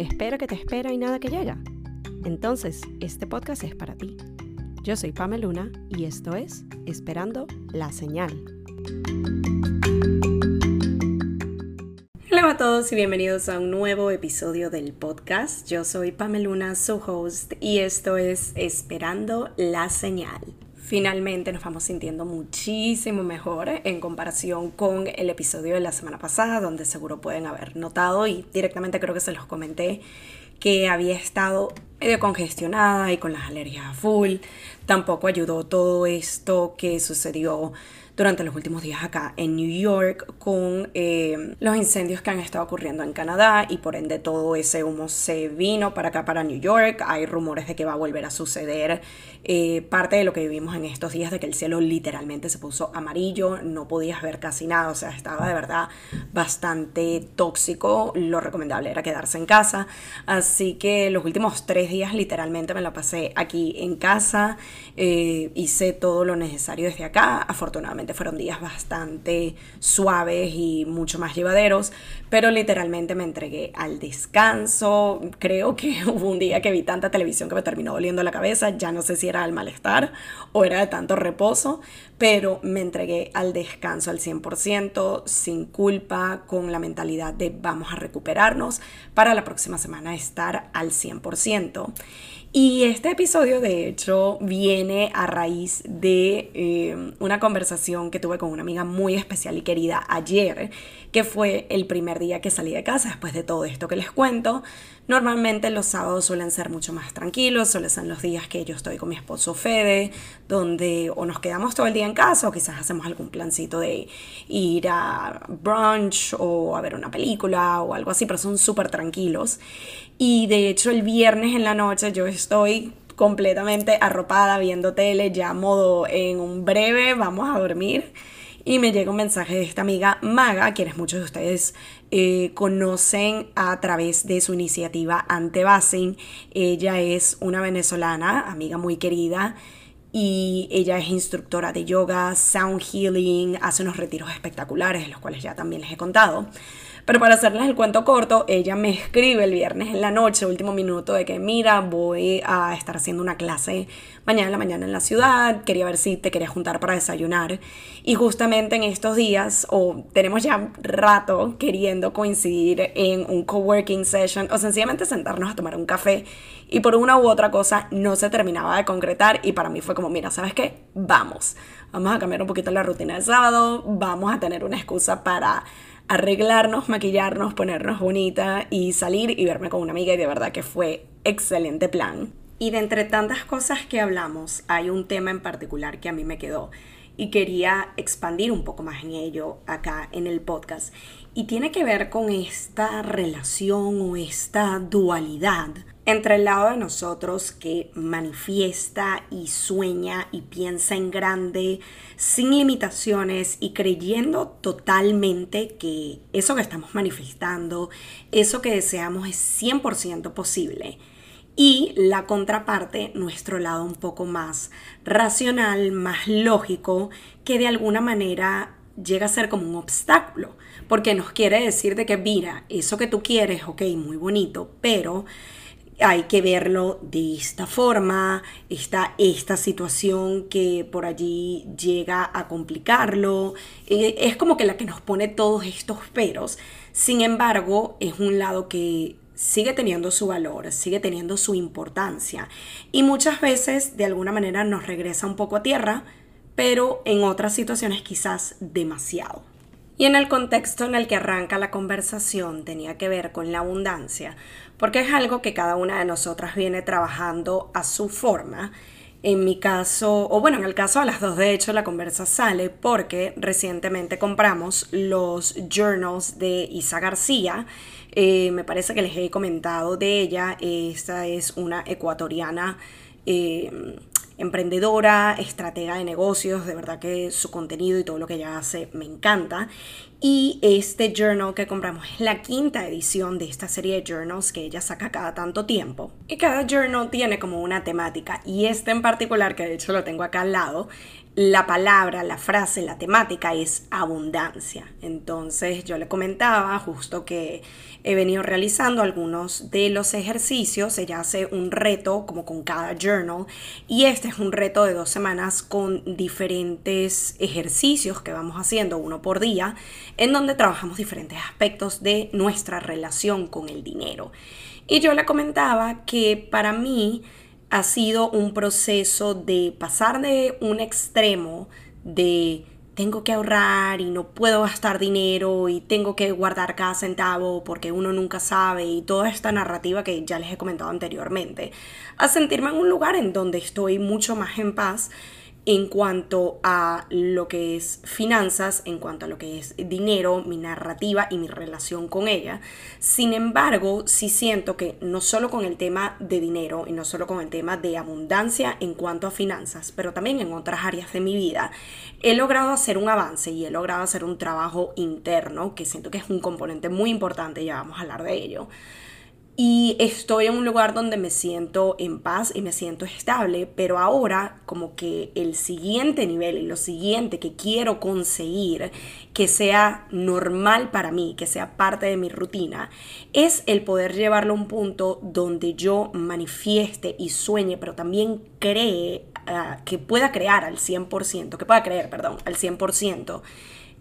¿Espera que te espera y nada que llega? Entonces, este podcast es para ti. Yo soy Pamela Luna y esto es Esperando la Señal. Hola a todos y bienvenidos a un nuevo episodio del podcast. Yo soy Pamela Luna, su host, y esto es Esperando la Señal finalmente nos vamos sintiendo muchísimo mejor en comparación con el episodio de la semana pasada, donde seguro pueden haber notado y directamente creo que se los comenté que había estado medio congestionada y con las alergias a full. Tampoco ayudó todo esto que sucedió durante los últimos días acá en New York con eh, los incendios que han estado ocurriendo en Canadá y por ende todo ese humo se vino para acá, para New York. Hay rumores de que va a volver a suceder eh, parte de lo que vivimos en estos días, de que el cielo literalmente se puso amarillo, no podías ver casi nada, o sea, estaba de verdad bastante tóxico. Lo recomendable era quedarse en casa. Así que los últimos tres días literalmente me la pasé aquí en casa, eh, hice todo lo necesario desde acá. Afortunadamente fueron días bastante suaves y mucho más llevaderos, pero literalmente me entregué al descanso. Creo que hubo un día que vi tanta televisión que me terminó doliendo la cabeza, ya no sé si era el malestar o era de tanto reposo, pero me entregué al descanso al 100%, sin culpa, con la mentalidad de vamos a recuperarnos para la próxima semana estar al 100%. Y este episodio, de hecho, viene a raíz de eh, una conversación que tuve con una amiga muy especial y querida ayer, que fue el primer día que salí de casa después de todo esto que les cuento. Normalmente los sábados suelen ser mucho más tranquilos, suelen ser los días que yo estoy con mi esposo Fede, donde o nos quedamos todo el día en casa o quizás hacemos algún plancito de ir a brunch o a ver una película o algo así, pero son súper tranquilos. Y de hecho el viernes en la noche yo estoy completamente arropada viendo tele, ya modo en un breve, vamos a dormir. Y me llega un mensaje de esta amiga Maga, quienes muchos de ustedes eh, conocen a través de su iniciativa Antebasing. Ella es una venezolana, amiga muy querida, y ella es instructora de yoga, sound healing, hace unos retiros espectaculares, de los cuales ya también les he contado. Pero para hacerles el cuento corto, ella me escribe el viernes en la noche, último minuto, de que mira, voy a estar haciendo una clase mañana en la mañana en la ciudad, quería ver si te quería juntar para desayunar. Y justamente en estos días, o tenemos ya rato queriendo coincidir en un coworking session, o sencillamente sentarnos a tomar un café, y por una u otra cosa no se terminaba de concretar, y para mí fue como, mira, ¿sabes qué? Vamos, vamos a cambiar un poquito la rutina del sábado, vamos a tener una excusa para arreglarnos, maquillarnos, ponernos bonita y salir y verme con una amiga y de verdad que fue excelente plan. Y de entre tantas cosas que hablamos, hay un tema en particular que a mí me quedó y quería expandir un poco más en ello acá en el podcast. Y tiene que ver con esta relación o esta dualidad entre el lado de nosotros que manifiesta y sueña y piensa en grande, sin limitaciones y creyendo totalmente que eso que estamos manifestando, eso que deseamos es 100% posible. Y la contraparte, nuestro lado un poco más racional, más lógico, que de alguna manera llega a ser como un obstáculo, porque nos quiere decir de que, mira, eso que tú quieres, ok, muy bonito, pero hay que verlo de esta forma, está esta situación que por allí llega a complicarlo, eh, es como que la que nos pone todos estos peros, sin embargo es un lado que sigue teniendo su valor, sigue teniendo su importancia. Y muchas veces de alguna manera nos regresa un poco a tierra, pero en otras situaciones quizás demasiado. Y en el contexto en el que arranca la conversación tenía que ver con la abundancia, porque es algo que cada una de nosotras viene trabajando a su forma. En mi caso, o bueno, en el caso de las dos, de hecho, la conversa sale porque recientemente compramos los journals de Isa García. Eh, me parece que les he comentado de ella. Esta es una ecuatoriana. Eh, emprendedora, estratega de negocios, de verdad que su contenido y todo lo que ella hace me encanta. Y este journal que compramos es la quinta edición de esta serie de journals que ella saca cada tanto tiempo. Y cada journal tiene como una temática y este en particular, que de hecho lo tengo acá al lado, la palabra, la frase, la temática es abundancia. Entonces yo le comentaba justo que he venido realizando algunos de los ejercicios. Ella hace un reto como con cada journal y este es un reto de dos semanas con diferentes ejercicios que vamos haciendo uno por día en donde trabajamos diferentes aspectos de nuestra relación con el dinero. Y yo le comentaba que para mí ha sido un proceso de pasar de un extremo de tengo que ahorrar y no puedo gastar dinero y tengo que guardar cada centavo porque uno nunca sabe y toda esta narrativa que ya les he comentado anteriormente, a sentirme en un lugar en donde estoy mucho más en paz en cuanto a lo que es finanzas, en cuanto a lo que es dinero, mi narrativa y mi relación con ella. Sin embargo, sí siento que no solo con el tema de dinero y no solo con el tema de abundancia en cuanto a finanzas, pero también en otras áreas de mi vida, he logrado hacer un avance y he logrado hacer un trabajo interno que siento que es un componente muy importante, ya vamos a hablar de ello y estoy en un lugar donde me siento en paz y me siento estable, pero ahora como que el siguiente nivel y lo siguiente que quiero conseguir, que sea normal para mí, que sea parte de mi rutina, es el poder llevarlo a un punto donde yo manifieste y sueñe, pero también cree, ah, que pueda crear al 100%, que pueda creer, perdón, al 100%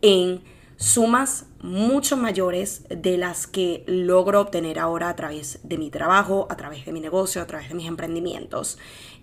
en sumas mucho mayores de las que logro obtener ahora a través de mi trabajo, a través de mi negocio, a través de mis emprendimientos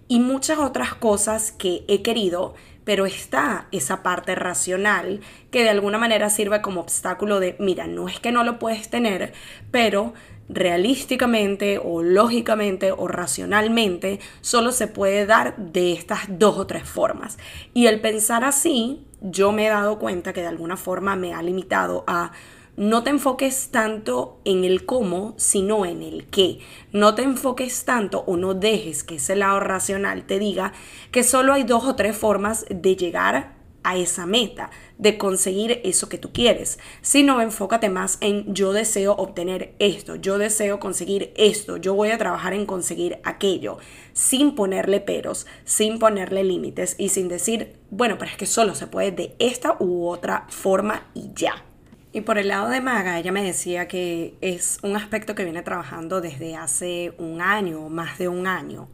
y muchas otras cosas que he querido, pero está esa parte racional que de alguna manera sirve como obstáculo de, mira, no es que no lo puedes tener, pero realísticamente o lógicamente o racionalmente solo se puede dar de estas dos o tres formas. Y el pensar así, yo me he dado cuenta que de alguna forma me ha limitado a no te enfoques tanto en el cómo, sino en el qué. No te enfoques tanto o no dejes que ese lado racional te diga que solo hay dos o tres formas de llegar a esa meta, de conseguir eso que tú quieres, sino enfócate más en yo deseo obtener esto, yo deseo conseguir esto, yo voy a trabajar en conseguir aquello, sin ponerle peros, sin ponerle límites y sin decir, bueno, pero es que solo se puede de esta u otra forma y ya. Y por el lado de Maga, ella me decía que es un aspecto que viene trabajando desde hace un año, más de un año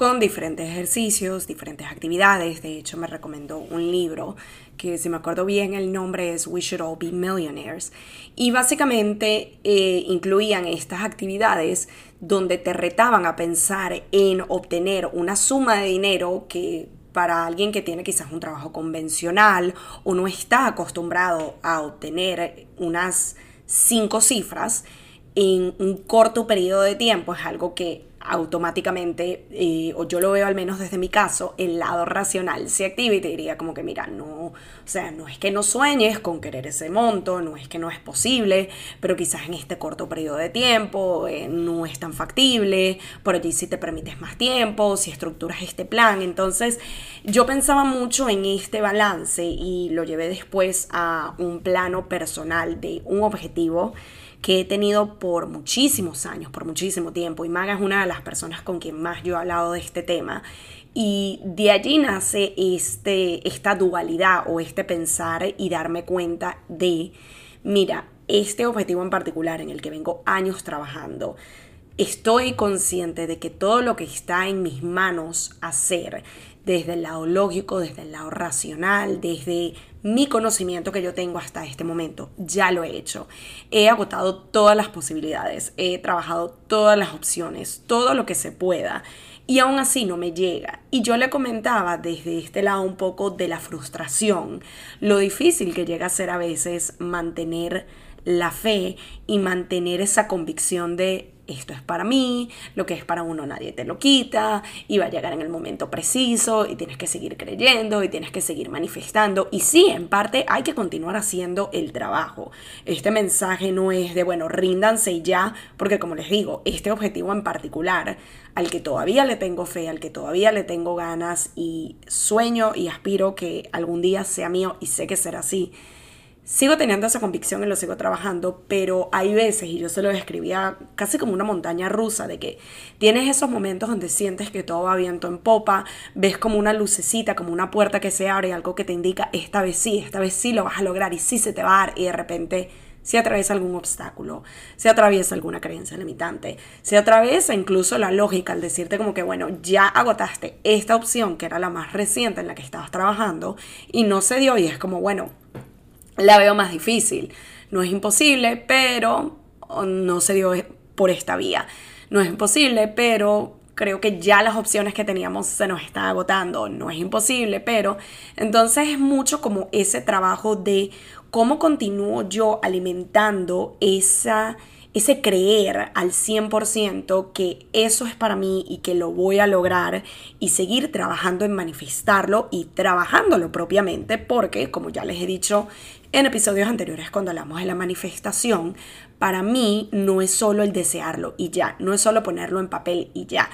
con diferentes ejercicios, diferentes actividades. De hecho, me recomendó un libro que, si me acuerdo bien, el nombre es We Should All Be Millionaires. Y básicamente eh, incluían estas actividades donde te retaban a pensar en obtener una suma de dinero que para alguien que tiene quizás un trabajo convencional o no está acostumbrado a obtener unas cinco cifras en un corto periodo de tiempo es algo que automáticamente, eh, o yo lo veo al menos desde mi caso, el lado racional se activa y te diría como que mira, no, o sea, no es que no sueñes con querer ese monto, no es que no es posible, pero quizás en este corto periodo de tiempo eh, no es tan factible, por allí si te permites más tiempo, si estructuras este plan, entonces yo pensaba mucho en este balance y lo llevé después a un plano personal de un objetivo que he tenido por muchísimos años, por muchísimo tiempo, y Maga es una de las personas con quien más yo he hablado de este tema. Y de allí nace este, esta dualidad o este pensar y darme cuenta de, mira, este objetivo en particular en el que vengo años trabajando, estoy consciente de que todo lo que está en mis manos hacer, desde el lado lógico, desde el lado racional, desde mi conocimiento que yo tengo hasta este momento. Ya lo he hecho. He agotado todas las posibilidades, he trabajado todas las opciones, todo lo que se pueda. Y aún así no me llega. Y yo le comentaba desde este lado un poco de la frustración, lo difícil que llega a ser a veces mantener la fe y mantener esa convicción de esto es para mí, lo que es para uno nadie te lo quita, y va a llegar en el momento preciso, y tienes que seguir creyendo, y tienes que seguir manifestando. Y sí, en parte hay que continuar haciendo el trabajo. Este mensaje no es de, bueno, ríndanse ya, porque como les digo, este objetivo en particular, al que todavía le tengo fe, al que todavía le tengo ganas, y sueño y aspiro que algún día sea mío, y sé que será así sigo teniendo esa convicción y lo sigo trabajando, pero hay veces, y yo se lo describía casi como una montaña rusa, de que tienes esos momentos donde sientes que todo va viento en popa, ves como una lucecita, como una puerta que se abre, algo que te indica, esta vez sí, esta vez sí lo vas a lograr y sí se te va a dar, y de repente se atraviesa algún obstáculo, se atraviesa alguna creencia limitante, se atraviesa incluso la lógica al decirte como que, bueno, ya agotaste esta opción que era la más reciente en la que estabas trabajando y no se dio y es como, bueno, la veo más difícil. No es imposible, pero no se dio por esta vía. No es imposible, pero creo que ya las opciones que teníamos se nos están agotando. No es imposible, pero entonces es mucho como ese trabajo de cómo continúo yo alimentando esa ese creer al 100% que eso es para mí y que lo voy a lograr y seguir trabajando en manifestarlo y trabajándolo propiamente porque, como ya les he dicho en episodios anteriores cuando hablamos de la manifestación, para mí no es solo el desearlo y ya, no es solo ponerlo en papel y ya.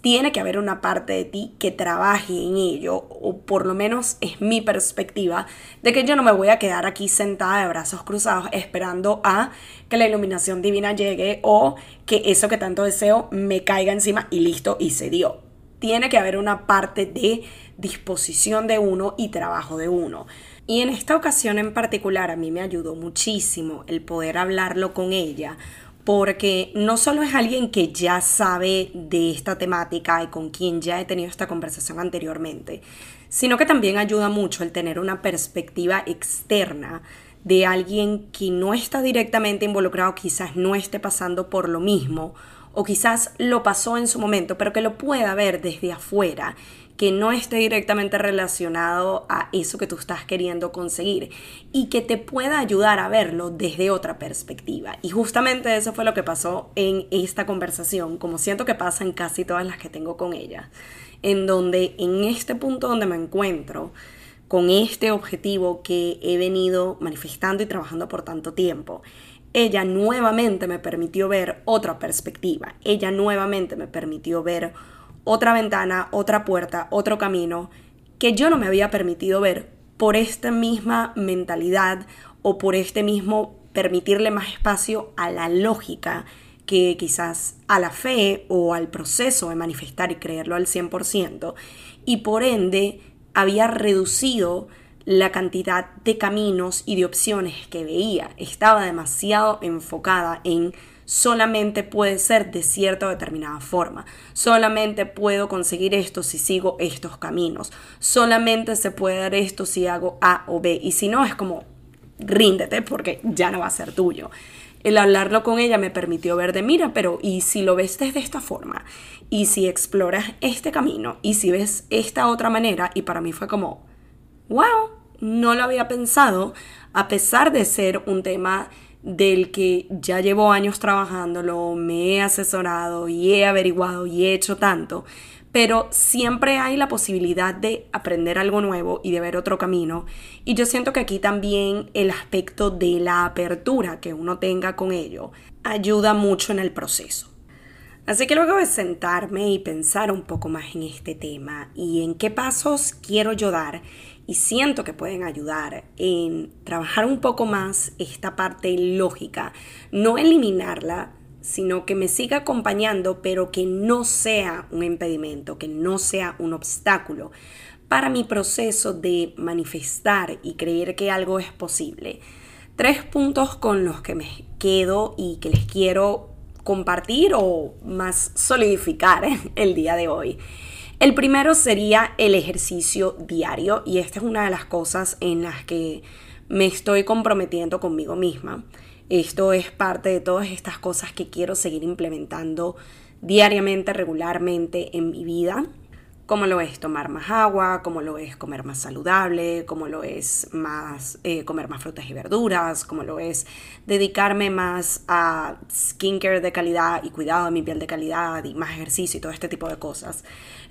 Tiene que haber una parte de ti que trabaje en ello, o por lo menos es mi perspectiva, de que yo no me voy a quedar aquí sentada de brazos cruzados esperando a que la iluminación divina llegue o que eso que tanto deseo me caiga encima y listo y se dio. Tiene que haber una parte de disposición de uno y trabajo de uno. Y en esta ocasión en particular a mí me ayudó muchísimo el poder hablarlo con ella, porque no solo es alguien que ya sabe de esta temática y con quien ya he tenido esta conversación anteriormente, sino que también ayuda mucho el tener una perspectiva externa de alguien que no está directamente involucrado, quizás no esté pasando por lo mismo, o quizás lo pasó en su momento, pero que lo pueda ver desde afuera que no esté directamente relacionado a eso que tú estás queriendo conseguir y que te pueda ayudar a verlo desde otra perspectiva. Y justamente eso fue lo que pasó en esta conversación, como siento que pasa en casi todas las que tengo con ella, en donde en este punto donde me encuentro, con este objetivo que he venido manifestando y trabajando por tanto tiempo, ella nuevamente me permitió ver otra perspectiva, ella nuevamente me permitió ver otra ventana, otra puerta, otro camino que yo no me había permitido ver por esta misma mentalidad o por este mismo permitirle más espacio a la lógica que quizás a la fe o al proceso de manifestar y creerlo al 100% y por ende había reducido la cantidad de caminos y de opciones que veía. Estaba demasiado enfocada en solamente puede ser de cierta o determinada forma. Solamente puedo conseguir esto si sigo estos caminos. Solamente se puede dar esto si hago A o B. Y si no, es como ríndete porque ya no va a ser tuyo. El hablarlo con ella me permitió ver de mira, pero ¿y si lo ves desde esta forma? ¿Y si exploras este camino? ¿Y si ves esta otra manera? Y para mí fue como, wow, no lo había pensado, a pesar de ser un tema del que ya llevo años trabajándolo, me he asesorado y he averiguado y he hecho tanto, pero siempre hay la posibilidad de aprender algo nuevo y de ver otro camino. Y yo siento que aquí también el aspecto de la apertura que uno tenga con ello ayuda mucho en el proceso. Así que luego de sentarme y pensar un poco más en este tema y en qué pasos quiero yo dar y siento que pueden ayudar en trabajar un poco más esta parte lógica, no eliminarla, sino que me siga acompañando, pero que no sea un impedimento, que no sea un obstáculo para mi proceso de manifestar y creer que algo es posible. Tres puntos con los que me quedo y que les quiero compartir o más solidificar el día de hoy. El primero sería el ejercicio diario y esta es una de las cosas en las que me estoy comprometiendo conmigo misma. Esto es parte de todas estas cosas que quiero seguir implementando diariamente, regularmente en mi vida como lo es tomar más agua, como lo es comer más saludable, como lo es más eh, comer más frutas y verduras, como lo es dedicarme más a skincare de calidad y cuidado de mi piel de calidad y más ejercicio y todo este tipo de cosas.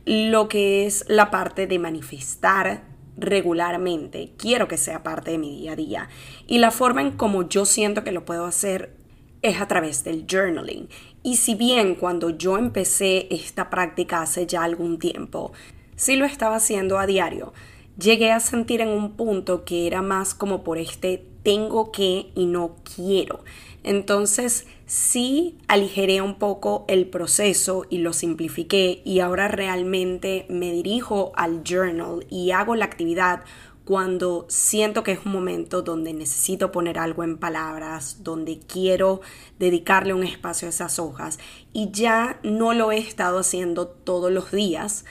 Lo que es la parte de manifestar regularmente, quiero que sea parte de mi día a día. Y la forma en como yo siento que lo puedo hacer es a través del journaling. Y si bien cuando yo empecé esta práctica hace ya algún tiempo, sí lo estaba haciendo a diario, llegué a sentir en un punto que era más como por este tengo que y no quiero. Entonces sí aligeré un poco el proceso y lo simplifiqué y ahora realmente me dirijo al journal y hago la actividad cuando siento que es un momento donde necesito poner algo en palabras, donde quiero dedicarle un espacio a esas hojas y ya no lo he estado haciendo todos los días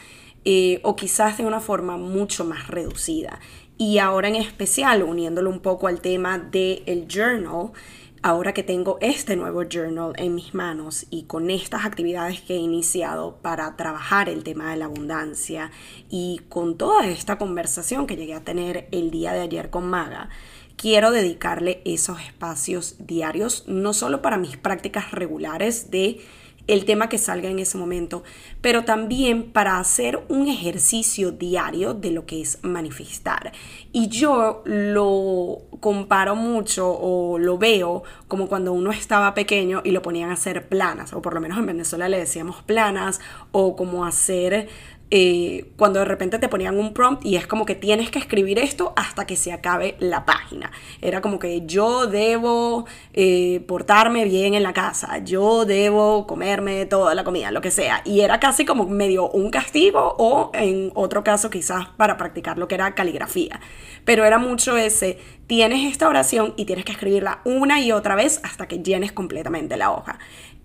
eh, o quizás de una forma mucho más reducida. Y ahora en especial, uniéndolo un poco al tema del journal, ahora que tengo este nuevo journal en mis manos y con estas actividades que he iniciado para trabajar el tema de la abundancia y con toda esta conversación que llegué a tener el día de ayer con Maga, quiero dedicarle esos espacios diarios, no solo para mis prácticas regulares de el tema que salga en ese momento, pero también para hacer un ejercicio diario de lo que es manifestar. Y yo lo comparo mucho o lo veo como cuando uno estaba pequeño y lo ponían a hacer planas, o por lo menos en Venezuela le decíamos planas, o como hacer eh, cuando de repente te ponían un prompt y es como que tienes que escribir esto hasta que se acabe la página. Era como que yo debo eh, portarme bien en la casa, yo debo comerme toda la comida, lo que sea. Y era casi como medio un castigo o en otro caso quizás para practicar lo que era caligrafía. Pero era mucho ese, tienes esta oración y tienes que escribirla una y otra vez hasta que llenes completamente la hoja.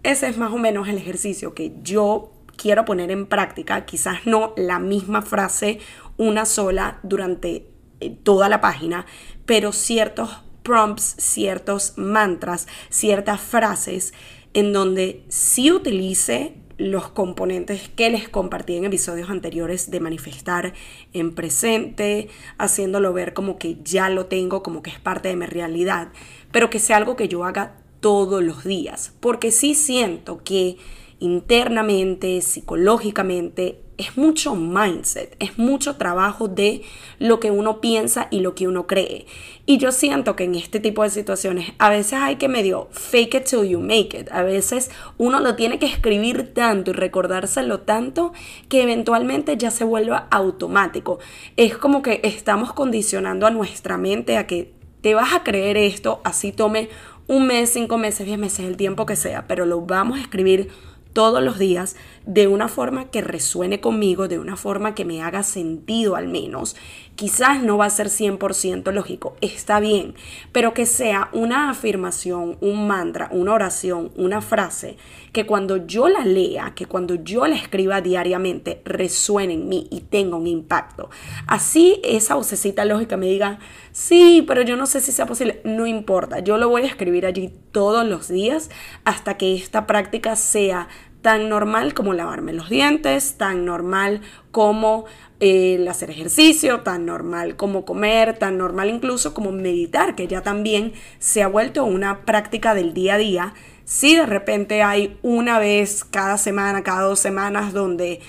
Ese es más o menos el ejercicio que yo quiero poner en práctica, quizás no la misma frase una sola durante eh, toda la página, pero ciertos prompts, ciertos mantras, ciertas frases en donde sí utilice los componentes que les compartí en episodios anteriores de manifestar en presente, haciéndolo ver como que ya lo tengo, como que es parte de mi realidad, pero que sea algo que yo haga todos los días, porque sí siento que internamente, psicológicamente, es mucho mindset, es mucho trabajo de lo que uno piensa y lo que uno cree. Y yo siento que en este tipo de situaciones a veces hay que medio fake it till you make it. A veces uno lo tiene que escribir tanto y recordárselo tanto que eventualmente ya se vuelva automático. Es como que estamos condicionando a nuestra mente a que te vas a creer esto, así tome un mes, cinco meses, diez meses, el tiempo que sea, pero lo vamos a escribir todos los días de una forma que resuene conmigo, de una forma que me haga sentido al menos. Quizás no va a ser 100% lógico, está bien, pero que sea una afirmación, un mantra, una oración, una frase, que cuando yo la lea, que cuando yo la escriba diariamente, resuene en mí y tenga un impacto. Así esa vocecita lógica me diga, sí, pero yo no sé si sea posible, no importa, yo lo voy a escribir allí todos los días hasta que esta práctica sea tan normal como lavarme los dientes, tan normal como eh, el hacer ejercicio, tan normal como comer, tan normal incluso como meditar, que ya también se ha vuelto una práctica del día a día. Si de repente hay una vez cada semana, cada dos semanas donde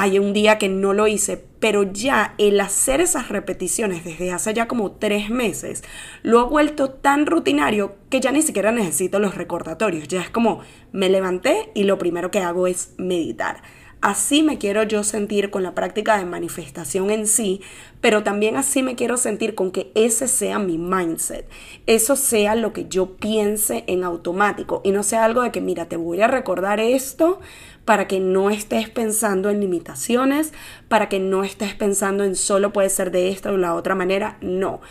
hay un día que no lo hice, pero ya el hacer esas repeticiones desde hace ya como tres meses lo ha vuelto tan rutinario que ya ni siquiera necesito los recordatorios. Ya es como me levanté y lo primero que hago es meditar. Así me quiero yo sentir con la práctica de manifestación en sí, pero también así me quiero sentir con que ese sea mi mindset, eso sea lo que yo piense en automático y no sea algo de que, mira, te voy a recordar esto para que no estés pensando en limitaciones, para que no estés pensando en solo puede ser de esta o la otra manera, no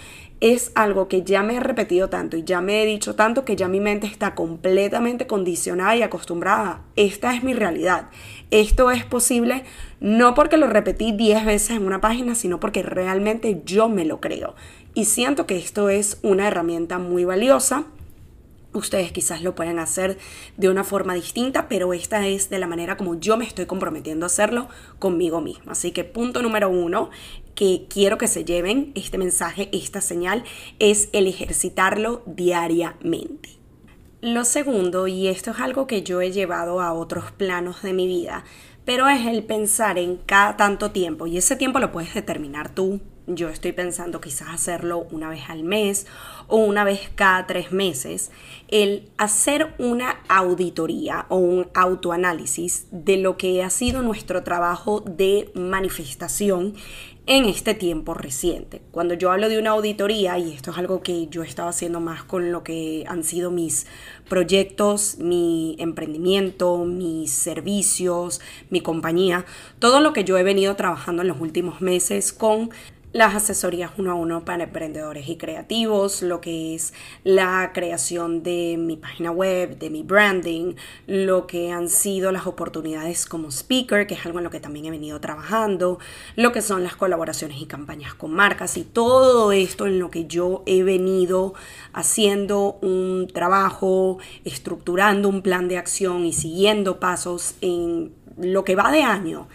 es algo que ya me he repetido tanto y ya me he dicho tanto que ya mi mente está completamente condicionada y acostumbrada. Esta es mi realidad. Esto es posible no porque lo repetí 10 veces en una página, sino porque realmente yo me lo creo. Y siento que esto es una herramienta muy valiosa. Ustedes quizás lo pueden hacer de una forma distinta, pero esta es de la manera como yo me estoy comprometiendo a hacerlo conmigo misma. Así que punto número uno que quiero que se lleven este mensaje, esta señal, es el ejercitarlo diariamente. Lo segundo, y esto es algo que yo he llevado a otros planos de mi vida, pero es el pensar en cada tanto tiempo, y ese tiempo lo puedes determinar tú yo estoy pensando quizás hacerlo una vez al mes o una vez cada tres meses, el hacer una auditoría o un autoanálisis de lo que ha sido nuestro trabajo de manifestación en este tiempo reciente. Cuando yo hablo de una auditoría, y esto es algo que yo estaba haciendo más con lo que han sido mis proyectos, mi emprendimiento, mis servicios, mi compañía, todo lo que yo he venido trabajando en los últimos meses con las asesorías uno a uno para emprendedores y creativos, lo que es la creación de mi página web, de mi branding, lo que han sido las oportunidades como speaker, que es algo en lo que también he venido trabajando, lo que son las colaboraciones y campañas con marcas y todo esto en lo que yo he venido haciendo un trabajo, estructurando un plan de acción y siguiendo pasos en lo que va de año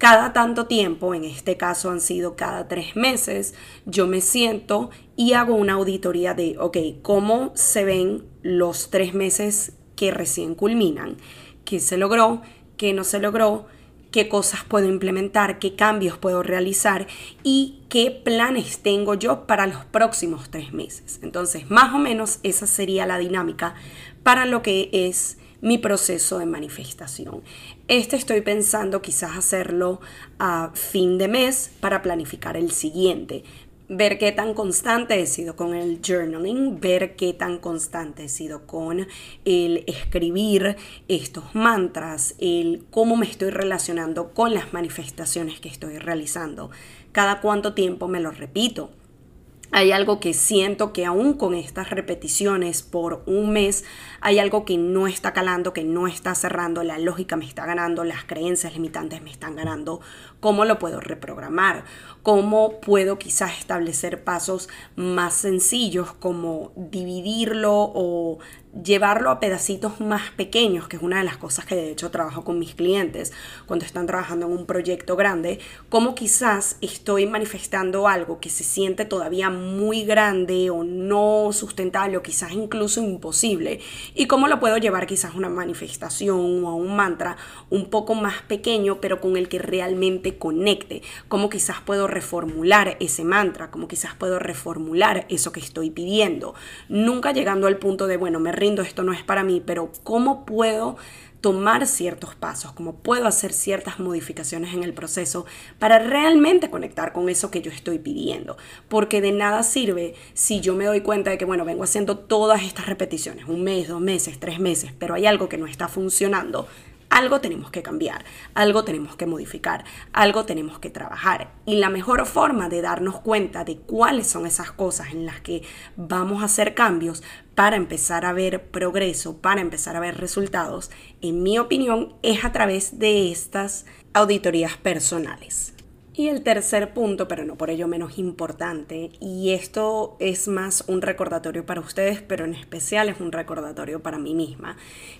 cada tanto tiempo, en este caso han sido cada tres meses, yo me siento y hago una auditoría de, ok, ¿cómo se ven los tres meses que recién culminan? ¿Qué se logró? ¿Qué no se logró? qué cosas puedo implementar, qué cambios puedo realizar y qué planes tengo yo para los próximos tres meses. Entonces, más o menos esa sería la dinámica para lo que es mi proceso de manifestación. Este estoy pensando quizás hacerlo a fin de mes para planificar el siguiente. Ver qué tan constante he sido con el journaling, ver qué tan constante he sido con el escribir estos mantras, el cómo me estoy relacionando con las manifestaciones que estoy realizando, cada cuánto tiempo me lo repito hay algo que siento que aún con estas repeticiones por un mes hay algo que no está calando, que no está cerrando, la lógica me está ganando, las creencias limitantes me están ganando. ¿Cómo lo puedo reprogramar? ¿Cómo puedo quizás establecer pasos más sencillos como dividirlo o llevarlo a pedacitos más pequeños, que es una de las cosas que de hecho trabajo con mis clientes cuando están trabajando en un proyecto grande, como quizás estoy manifestando algo que se siente todavía muy grande o no sustentable o quizás incluso imposible y cómo lo puedo llevar quizás a una manifestación o a un mantra un poco más pequeño pero con el que realmente conecte, cómo quizás puedo reformular ese mantra, cómo quizás puedo reformular eso que estoy pidiendo, nunca llegando al punto de bueno, me esto no es para mí, pero ¿cómo puedo tomar ciertos pasos, cómo puedo hacer ciertas modificaciones en el proceso para realmente conectar con eso que yo estoy pidiendo. Porque de nada sirve si yo me doy cuenta de que, bueno, vengo haciendo todas estas repeticiones, un mes, dos meses, tres meses, pero hay algo que no está funcionando algo tenemos que cambiar, algo tenemos que modificar, algo tenemos que trabajar. Y la mejor forma de darnos cuenta de cuáles son esas cosas en las que vamos a hacer cambios para empezar a ver progreso, para empezar a ver resultados, en mi opinión, es a través de estas auditorías personales. Y el tercer punto, pero no por ello menos importante, y esto es más un recordatorio para ustedes, pero en especial es un recordatorio para mí misma,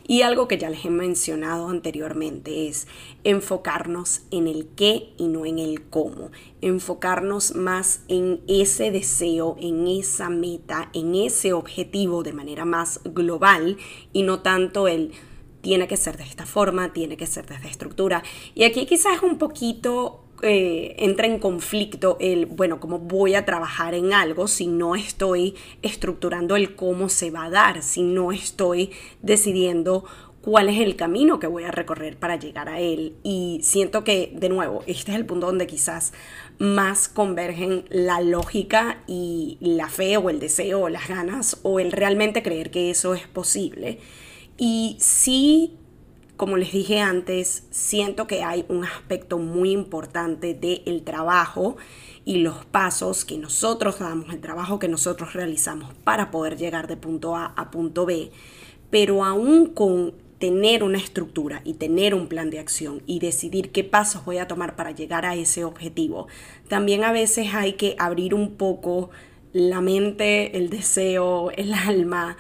y algo que ya les he mencionado anteriormente es enfocarnos en el qué y no en el cómo, enfocarnos más en ese deseo, en esa meta, en ese objetivo de manera más global y no tanto el tiene que ser de esta forma, tiene que ser de esta estructura. Y aquí quizás es un poquito eh, entra en conflicto el, bueno, cómo voy a trabajar en algo si no estoy estructurando el cómo se va a dar, si no estoy decidiendo cuál es el camino que voy a recorrer para llegar a él. Y siento que, de nuevo, este es el punto donde quizás más convergen la lógica y la fe o el deseo o las ganas o el realmente creer que eso es posible. Y sí como les dije antes, siento que hay un aspecto muy importante del trabajo y los pasos que nosotros damos, el trabajo que nosotros realizamos para poder llegar de punto A a punto B, pero aún con tener una estructura y tener un plan de acción y decidir qué pasos voy a tomar para llegar a ese objetivo, también a veces hay que abrir un poco la mente, el deseo, el alma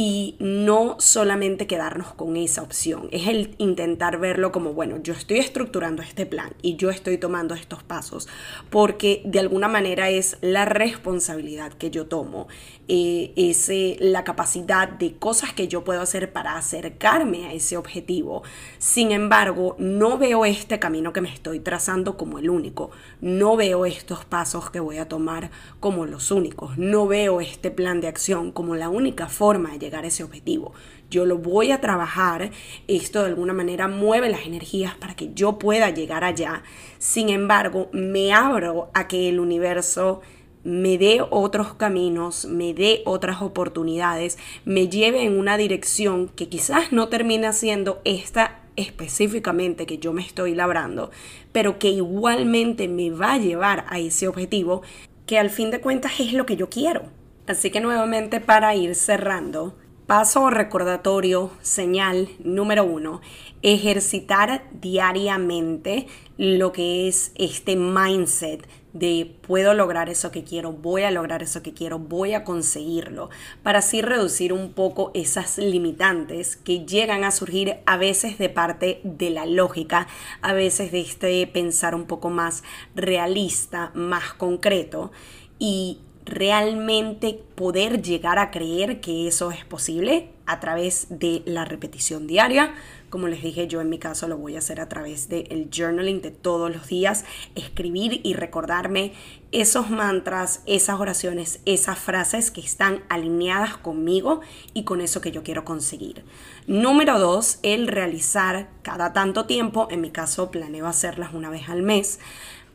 y no solamente quedarnos con esa opción, es el intentar verlo como, bueno, yo estoy estructurando este plan y yo estoy tomando estos pasos porque de alguna manera es la responsabilidad que yo tomo eh, ese, la capacidad de cosas que yo puedo hacer para acercarme a ese objetivo. Sin embargo, no veo este camino que me estoy trazando como el único. No veo estos pasos que voy a tomar como los únicos. No veo este plan de acción como la única forma de llegar a ese objetivo. Yo lo voy a trabajar. Esto de alguna manera mueve las energías para que yo pueda llegar allá. Sin embargo, me abro a que el universo me dé otros caminos, me dé otras oportunidades, me lleve en una dirección que quizás no termina siendo esta específicamente que yo me estoy labrando, pero que igualmente me va a llevar a ese objetivo que al fin de cuentas es lo que yo quiero. Así que nuevamente para ir cerrando, paso recordatorio, señal número uno, ejercitar diariamente lo que es este mindset de puedo lograr eso que quiero, voy a lograr eso que quiero, voy a conseguirlo, para así reducir un poco esas limitantes que llegan a surgir a veces de parte de la lógica, a veces de este pensar un poco más realista, más concreto y realmente poder llegar a creer que eso es posible a través de la repetición diaria, como les dije, yo en mi caso lo voy a hacer a través del journaling de todos los días, escribir y recordarme esos mantras, esas oraciones, esas frases que están alineadas conmigo y con eso que yo quiero conseguir. Número dos, el realizar cada tanto tiempo, en mi caso planeo hacerlas una vez al mes,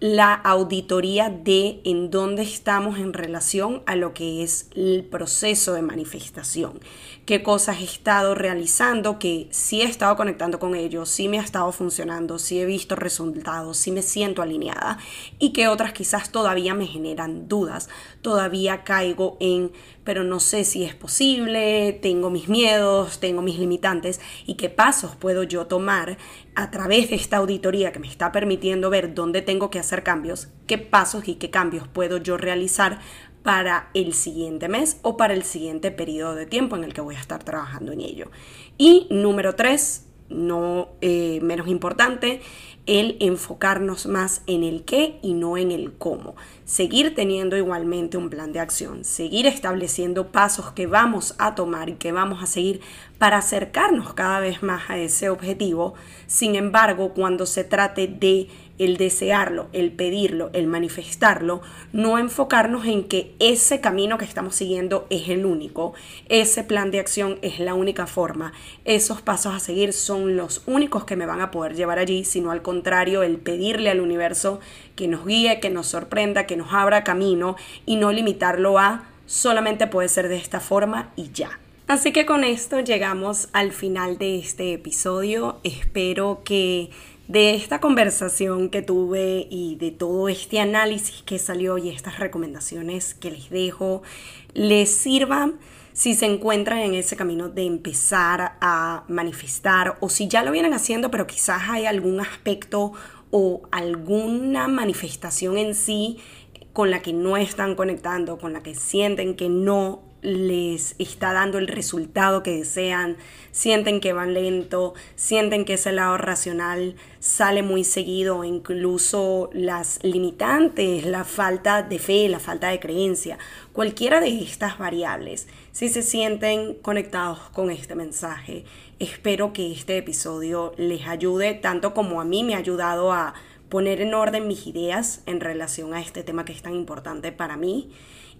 la auditoría de en dónde estamos en relación a lo que es el proceso de manifestación. Qué cosas he estado realizando que sí he estado conectando con ellos, sí me ha estado funcionando, sí he visto resultados, sí me siento alineada y que otras quizás todavía me generan dudas. Todavía caigo en, pero no sé si es posible, tengo mis miedos, tengo mis limitantes y qué pasos puedo yo tomar a través de esta auditoría que me está permitiendo ver dónde tengo que hacer cambios, qué pasos y qué cambios puedo yo realizar para el siguiente mes o para el siguiente periodo de tiempo en el que voy a estar trabajando en ello. Y número tres, no eh, menos importante, el enfocarnos más en el qué y no en el cómo. Seguir teniendo igualmente un plan de acción, seguir estableciendo pasos que vamos a tomar y que vamos a seguir para acercarnos cada vez más a ese objetivo. Sin embargo, cuando se trate de el desearlo, el pedirlo, el manifestarlo, no enfocarnos en que ese camino que estamos siguiendo es el único, ese plan de acción es la única forma, esos pasos a seguir son los únicos que me van a poder llevar allí, sino al contrario, el pedirle al universo que nos guíe, que nos sorprenda, que nos abra camino y no limitarlo a solamente puede ser de esta forma y ya. Así que con esto llegamos al final de este episodio. Espero que de esta conversación que tuve y de todo este análisis que salió y estas recomendaciones que les dejo les sirvan si se encuentran en ese camino de empezar a manifestar o si ya lo vienen haciendo pero quizás hay algún aspecto o alguna manifestación en sí con la que no están conectando, con la que sienten que no les está dando el resultado que desean, sienten que van lento, sienten que ese lado racional sale muy seguido, incluso las limitantes, la falta de fe, la falta de creencia, cualquiera de estas variables, si se sienten conectados con este mensaje, espero que este episodio les ayude tanto como a mí me ha ayudado a poner en orden mis ideas en relación a este tema que es tan importante para mí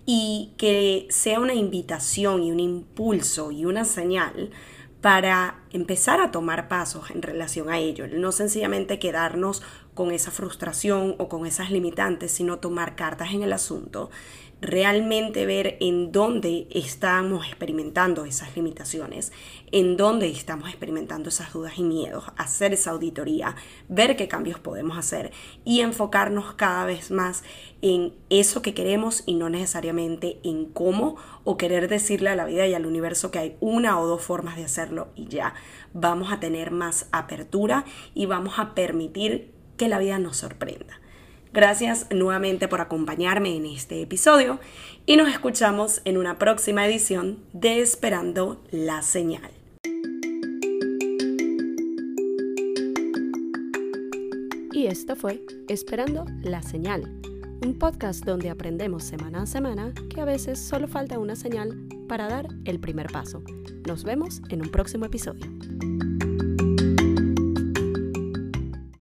y que sea una invitación y un impulso y una señal para empezar a tomar pasos en relación a ello, no sencillamente quedarnos con esa frustración o con esas limitantes, sino tomar cartas en el asunto realmente ver en dónde estamos experimentando esas limitaciones, en dónde estamos experimentando esas dudas y miedos, hacer esa auditoría, ver qué cambios podemos hacer y enfocarnos cada vez más en eso que queremos y no necesariamente en cómo o querer decirle a la vida y al universo que hay una o dos formas de hacerlo y ya vamos a tener más apertura y vamos a permitir que la vida nos sorprenda. Gracias nuevamente por acompañarme en este episodio y nos escuchamos en una próxima edición de Esperando la Señal. Y esto fue Esperando la Señal un podcast donde aprendemos semana a semana que a veces solo falta una señal para dar el primer paso. Nos vemos en un próximo episodio.